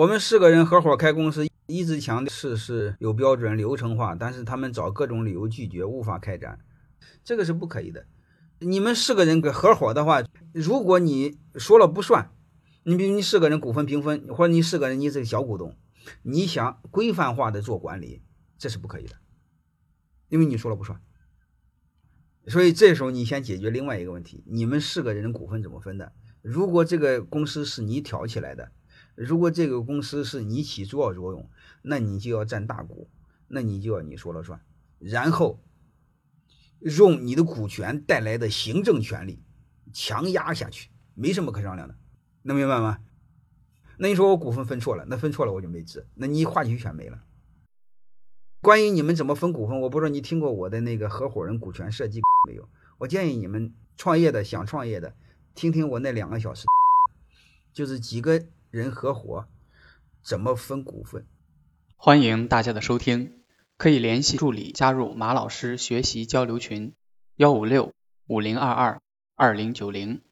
我们四个人合伙开公司，一直强调事事有标准、流程化，但是他们找各种理由拒绝，无法开展，这个是不可以的。你们四个人合伙的话，如果你说了不算，你比如你四个人股份平分，或者你四个人你是个小股东，你想规范化的做管理，这是不可以的，因为你说了不算。所以这时候你先解决另外一个问题：你们四个人的股份怎么分的？如果这个公司是你挑起来的，如果这个公司是你起主要作用，那你就要占大股，那你就要你说了算，然后用你的股权带来的行政权力强压下去，没什么可商量的，能明白吗？那你说我股份分错了，那分错了我就没治，那你话语权没了。关于你们怎么分股份，我不知道你听过我的那个合伙人股权设计没有？我建议你们创业的想创业的。听听我那两个小时，就是几个人合伙怎么分股份。欢迎大家的收听，可以联系助理加入马老师学习交流群：幺五六五零二二二零九零。